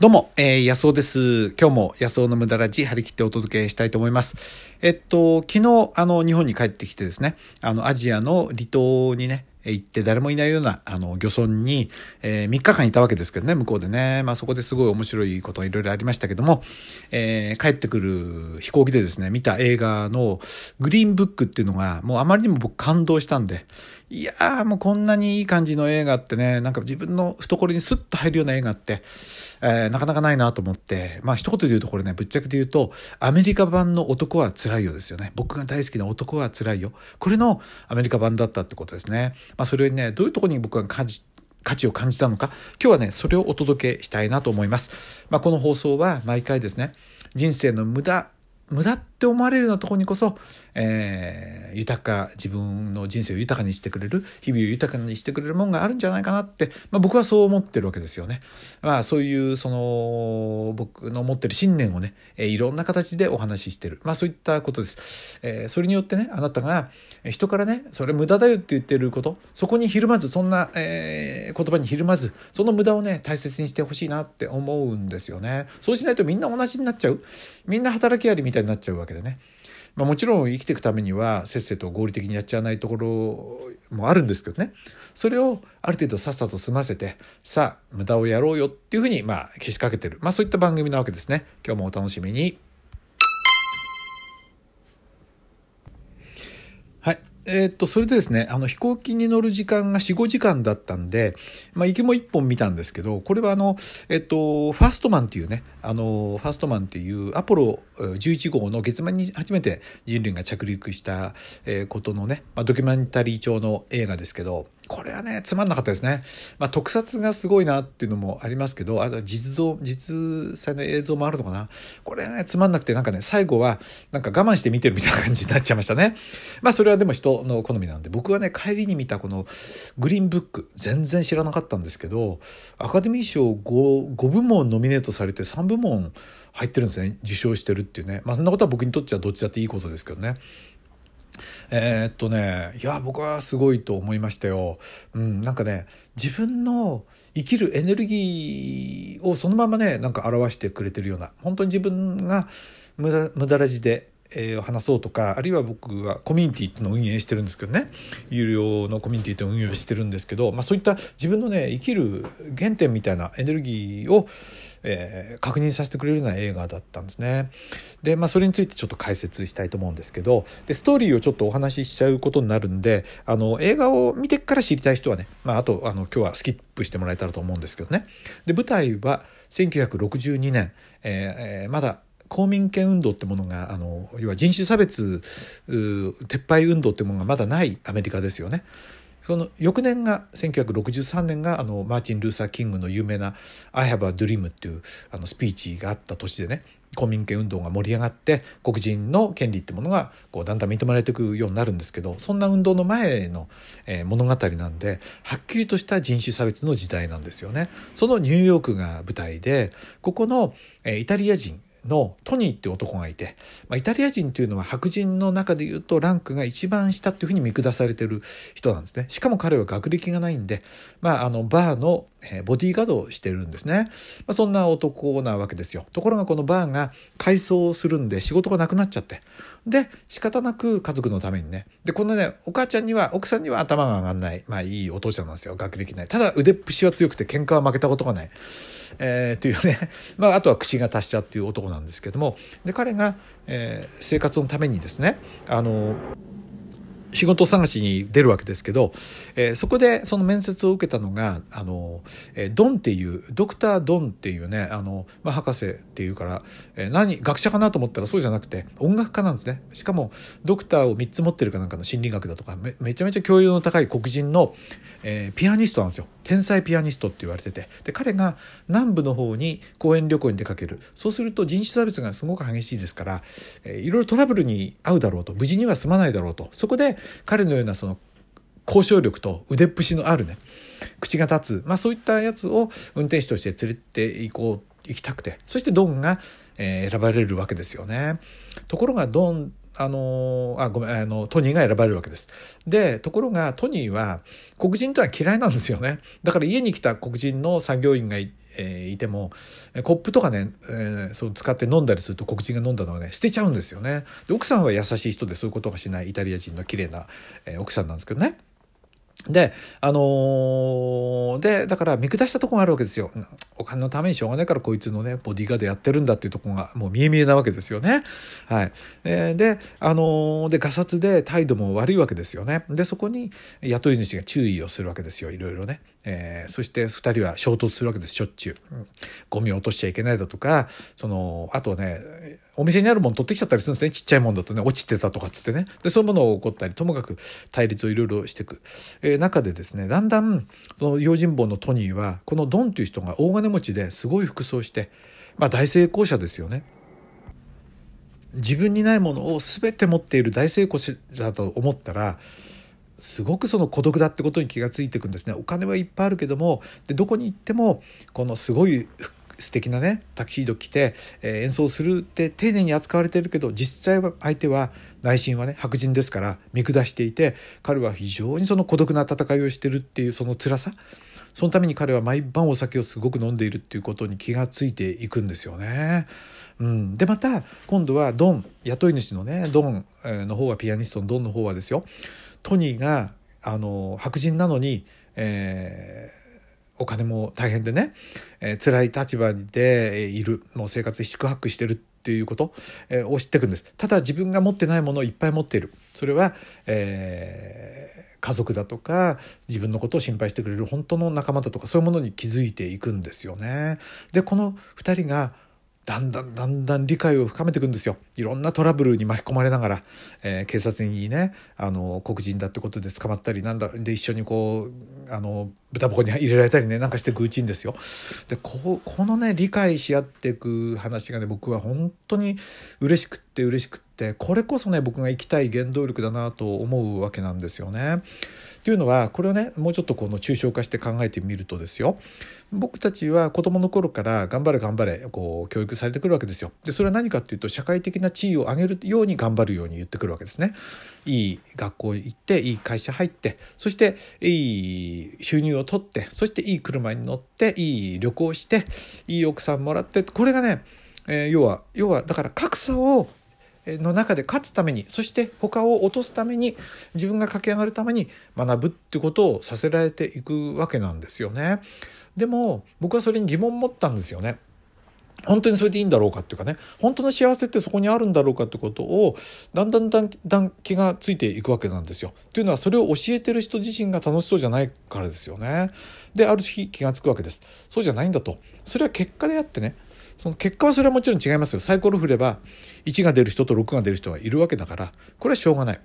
どうも、えー、安尾です。今日も安尾の無駄ラジ張り切ってお届けしたいと思います。えっと、昨日、あの、日本に帰ってきてですね、あの、アジアの離島にね、行って誰もいないような、あの、漁村に、えー、3日間いたわけですけどね、向こうでね。まあそこですごい面白いことがいろいろありましたけども、えー、帰ってくる飛行機でですね、見た映画のグリーンブックっていうのが、もうあまりにも僕感動したんで、いやーもうこんなにいい感じの映画ってね、なんか自分の懐にスッと入るような映画って、えー、なかなかないなと思って、まあ一言で言うとこれね、ぶっちゃけて言うと、アメリカ版の男は辛いよですよね。僕が大好きな男は辛いよ。これのアメリカ版だったってことですね。まあそれにね、どういうところに僕が感じ、価値を感じたのか、今日はね、それをお届けしたいなと思います。まあこの放送は毎回ですね、人生の無駄、無駄っって思われるようなところにこそ、えー、豊か、自分の人生を豊かにしてくれる、日々を豊かにしてくれるもんがあるんじゃないかなって、まあ、僕はそう思ってるわけですよね。まあそういうその僕の持ってる信念をね、えー、いろんな形でお話ししてる。まあそういったことです。えー、それによってね、あなたが人からね、それ無駄だよって言ってること、そこにひるまず、そんな、えー、言葉にひるまず、その無駄をね、大切にしてほしいなって思うんですよね。そうしないとみんな同じになっちゃう。みんな働きありみたいになっちゃうわけけでね。まあ、もちろん生きていくためにはせっせと合理的にやっちゃわないところもあるんですけどねそれをある程度さっさと済ませてさあ無駄をやろうよっていうふうにまあけしかけてる、まあ、そういった番組なわけですね今日もお楽しみにはい。えー、っと、それでですね、あの飛行機に乗る時間が4、5時間だったんで、まあ、行きも1本見たんですけど、これはあの、えっと、ファーストマンっていうね、あの、ファーストマンっていうアポロ11号の月面に初めて人類が着陸したことのね、まあ、ドキュメンタリー調の映画ですけど、これはね、つまんなかったですね。まあ、特撮がすごいなっていうのもありますけど、あと実像、実際の映像もあるのかな。これね、つまんなくて、なんかね、最後は、なんか我慢して見てるみたいな感じになっちゃいましたね。まあ、それはでも人の好みなんで、僕はね、帰りに見たこのグリーンブック、全然知らなかったんですけど、アカデミー賞 5, 5部門ノミネートされて3部門入ってるんですね。受賞してるっていうね。まあ、そんなことは僕にとってはどっちだっていいことですけどね。えー、っとねいや僕はすごいと思いましたよ。うん、なんかね自分の生きるエネルギーをそのままねなんか表してくれてるような本当に自分が無駄無駄ラジでえー、話そうとかあるいは僕はコミュニティっていうのを運営してるんですけどね有料のコミュニティっていうのを運営してるんですけど、まあ、そういった自分のね生きる原点みたいなエネルギーを、えー、確認させてくれるような映画だったんですね。で、まあ、それについてちょっと解説したいと思うんですけどでストーリーをちょっとお話ししちゃうことになるんであの映画を見てから知りたい人はね、まあ、あとあの今日はスキップしてもらえたらと思うんですけどね。で舞台は1962年、えー、まだ公民権運動ってものがあの要は人種差別撤廃運動ってものがまだないアメリカですよね。その翌年が1963年があのマーチン・ルーサー・キングの有名な「I have a dream」っていうあのスピーチがあった年でね公民権運動が盛り上がって黒人の権利ってものがこうだんだん認められていくようになるんですけどそんな運動の前の、えー、物語なんではっきりとした人種差別の時代なんですよね。そのニューヨークが舞台でここの、えー、イタリア人のトニーっていう男がいて、まあ、イタリア人というのは白人の中で言うとランクが一番下っていうふうに見下されてる人なんですね。しかも彼は学歴がないんで、まあ、あのバーのボディーガードをしてるんですね。まあ、そんな男なわけですよ。ところがこのバーが改装するんで仕事がなくなっちゃって。で、仕方なく家族のためにね。で、このね、お母ちゃんには、奥さんには頭が上がんない。まあいいお父ちゃんなんですよ。学歴ない。ただ腕っぷしは強くて喧嘩は負けたことがない。えー、というね、まあ、あとは口が達者っていう男なんですけどもで彼が、えー、生活のためにですねあの仕事探しに出るわけですけど、えー、そこでその面接を受けたのがあの、えー、ドンっていうドクター・ドンっていうねあの、まあ、博士っていうから、えー、何学者かなと思ったらそうじゃなくて音楽家なんですね。しかもドクターを3つ持ってるかなんかの心理学だとかめめちゃめちゃ教養の高い黒人の、えー、ピアニストなんですよ。天才ピアニストって言われてて。で彼が南部の方に講演旅行に出かける。そうすると人種差別がすごく激しいですから、えー、いろいろトラブルに遭うだろうと。無事には済まないだろうと。そこで彼のようなその交渉力と腕っぷしのあるね口が立つ、まあ、そういったやつを運転手として連れて行こう行きたくてそしてドンが、え、選ばれるわけですよね。ところがドンあのあごめんあのトニーが選ばれるわけです。でところがトニーは黒人とは嫌いなんですよね。だから家に来た黒人の作業員がえー、いてもコップとかね、えー、その使って飲んだりすると黒人が飲んだのはね捨てちゃうんですよねで奥さんは優しい人でそういうことがしないイタリア人の綺麗な、えー、奥さんなんですけどねで、あのー、で、だから見下したとこがあるわけですよ。お金のためにしょうがないからこいつのね、ボディーガードやってるんだっていうとこがもう見え見えなわけですよね。はい。えー、で、あのー、で、ガサツで態度も悪いわけですよね。で、そこに雇い主が注意をするわけですよ。いろいろね。えー、そして2人は衝突するわけですしょっちゅう、うん、ゴミを落としちゃいけないだとかそのあとはねお店にあるもの取ってきちゃったりするんですね。ちっちゃいもんだとね落ちてたとかっつってね。でそういうものが起こったりともかく対立をいろいろしていく、えー、中でですねだんだんその用心棒のトニーはこのドンという人が大金持ちですごい服装して、まあ、大成功者ですよね。自分にないものを全て持っている大成功者だと思ったらすごくその孤独だってことに気がついていくんですね。お金はいっぱいあるけどもでどこに行ってもこのすごい素敵なねタキシード着て、えー、演奏するって丁寧に扱われてるけど実際は相手は内心はね白人ですから見下していて彼は非常にその孤独な戦いをしてるっていうその辛さそのために彼は毎晩お酒をすごく飲んでいるっていうことに気がついていくんですよね。うん、でまた今度はドン雇い主のねドンの方はピアニストのドンの方はですよ。トニーがあの白人なのに、えー、お金も大変でね、えー、辛い立場でいる。もう生活で宿泊してるっていうこと、を知っていくんですただ自分が持ってないものをいっぱい持っているそれは、えー、家族だとか自分のことを心配してくれる本当の仲間だとかそういうものに気づいていくんですよね。でこの2人がだんだんだんだん理解を深めていくんですよ。いろんなトラブルに巻き込まれながら、えー、警察にねあの黒人だってことで捕まったりなんだで一緒にこうあの豚箱に入れられたりねなんかしていくうちにですよ。でここのね理解し合っていく話がね僕は本当に嬉しくって嬉しくってこれこそね僕が生きたい原動力だなと思うわけなんですよね。っていうのはこれをねもうちょっとこの抽象化して考えてみるとですよ僕たちは子どもの頃から頑張れ頑張れこう教育されてくるわけですよ。でそれは何かっていうと社会的な地位を上げるように頑張るように言ってくるわけですね。いい学校行っていい会社入ってそしていい収入を取ってそしていい車に乗っていい旅行していい奥さんもらってこれがね、え、要は要はだから格差をの中で勝つためにそして他を落とすために自分が駆け上がるために学ぶってことをさせられていくわけなんですよね。でも僕はそれに疑問を持ったんですよね。本当にそれでいいんだろうかっていうかね本当の幸せってそこにあるんだろうかってことをだんだんだんだん気がついていくわけなんですよ。というのはそれを教えてる人自身が楽しそうじゃないからですよね。である日気が付くわけです。そうじゃないんだと。それは結果であってねその結果はそれはもちろん違いますよ。サイコロ振れば1が出る人と6が出る人がいるわけだからこれはしょうがない。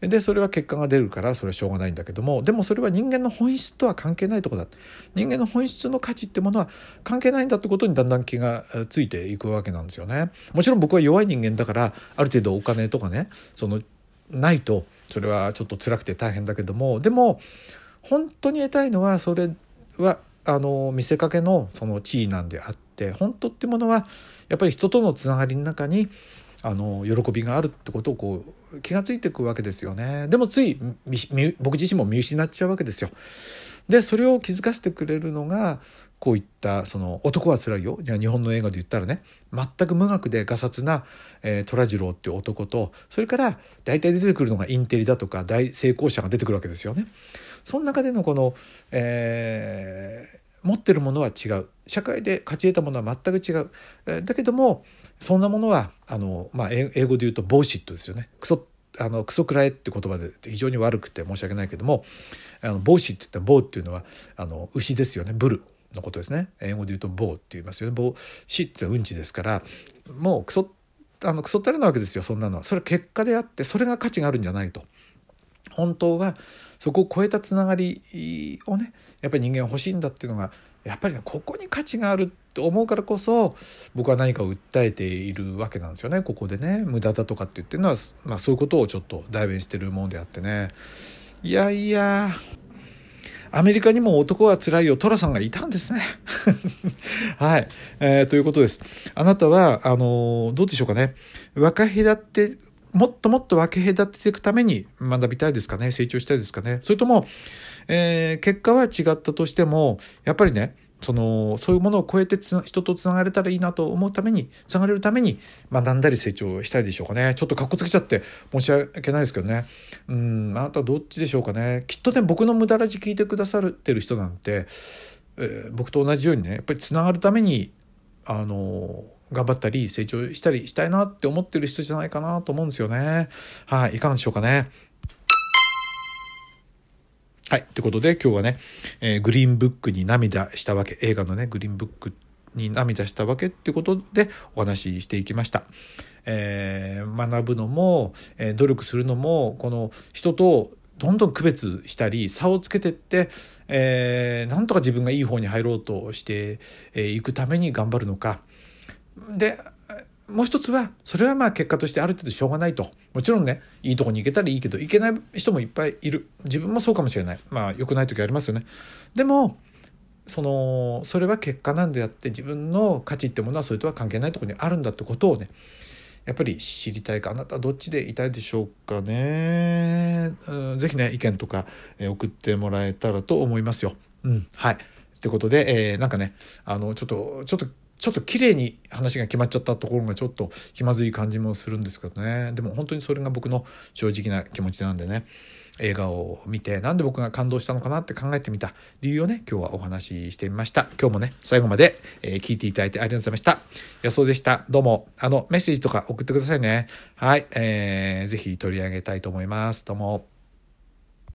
でそれは結果が出るからそれはしょうがないんだけどもでもそれは人間の本質とは関係ないとこだ。人間の本質の価値ってものは関係ないんだってことにだんだん気がついていくわけなんですよね。もちろん僕は弱い人間だからある程度お金とかねそのないとそれはちょっと辛くて大変だけどもでも本当に得たいのはそれはあの見せかけのその地位なんであって本当ってものはやっぱり人とのつながりの中にあの喜びがあるってことをこう気が付いていくわけですよね。でもつい僕自身も見失っちゃうわけですよ。でそれを気づかせてくれるのがこういったその「男はつらいよ」日本の映画で言ったらね全く無学でがさつな、え、虎次郎っていう男とそれから大体出てくるのがインテリだとか大成功者が出てくるわけですよね。その中でのこの、えー、持ってるものは違う。社会で勝ち得たものは全く違う、だけどもそんなものはあの、まあ、英語で言うとボーシットですよね。クソあのクソくらえって言葉で非常に悪くて申し訳ないけどもあのボーシットってボーっていうのはあの牛ですよね。ブルのことですね。英語で言うとボーって言いますよね。ボーシってうんちですからもうクソあのクソったれなわけですよ。そんなのは。それは結果であってそれが価値があるんじゃないと。本当はそこを超えたつながりをねやっぱり人間は欲しいんだっていうのがやっぱりねここに価値があると思うからこそ僕は何かを訴えているわけなんですよねここでね無駄だとかって言ってるのは、まあ、そういうことをちょっと代弁してるものであってねいやいやアメリカにも男は辛いよ、トラさんがいたんですね。はい、えー。ということです。あなたは、あのー、どうでしょうかね。若隔ってもっともっと分け隔てていくために学びたいですかね？成長したいですかね？それとも、えー、結果は違ったとしてもやっぱりねそのそういうものを超えて人とつながれたらいいなと思うためにつながれるために学んだり成長したいでしょうかね？ちょっとかっこつけちゃって申し訳ないですけどね。うんあなたどっちでしょうかね？きっとね僕の無駄ラジ聞いてくださってる人なんて、えー、僕と同じようにねやっぱりつながるためにあの頑張ったり成長したりしたいなって思ってる人じゃないかなと思うんですよねはいいかがでしょうかねはい。ということで今日はね、えー、グリーンブックに涙したわけ、映画のね、グリーンブックに涙したわけっていうことでお話ししていきました。えー、学ぶのも、えー、努力するのも、この人とどんどん区別したり差をつけてって、えー、なんとか自分がいい方に入ろうとしていくために頑張るのか。でもう一つはそれはまあ結果としてある程度しょうがないと。もちろんねいいとこに行けたらいいけど行けない人もいっぱいいる。自分もそうかもしれない。まあ良くない時ありますよね。でもそのそれは結果なんであって自分の価値ってものはそれとは関係ないとこにあるんだってことをねやっぱり知りたいかあなたはどっちでいたいでしょうかね、うん、ぜひね意見とか、送ってもらえたらと思いますよ。うん、はい。ということで、えー、なんかねあのちょっとちょっとちょっと綺麗に話が決まっちゃったところがちょっと気まずい感じもするんですけどね。でも本当にそれが僕の正直な気持ちなんでね。映画を見てなんで僕が感動したのかなって考えてみた理由をね今日はお話ししてみました。今日もね最後まで、え、聞いていただいてありがとうございました。予想でした。どうも。あのメッセージとか送ってくださいね。はい、えー、ぜひ取り上げたいと思います。どうも。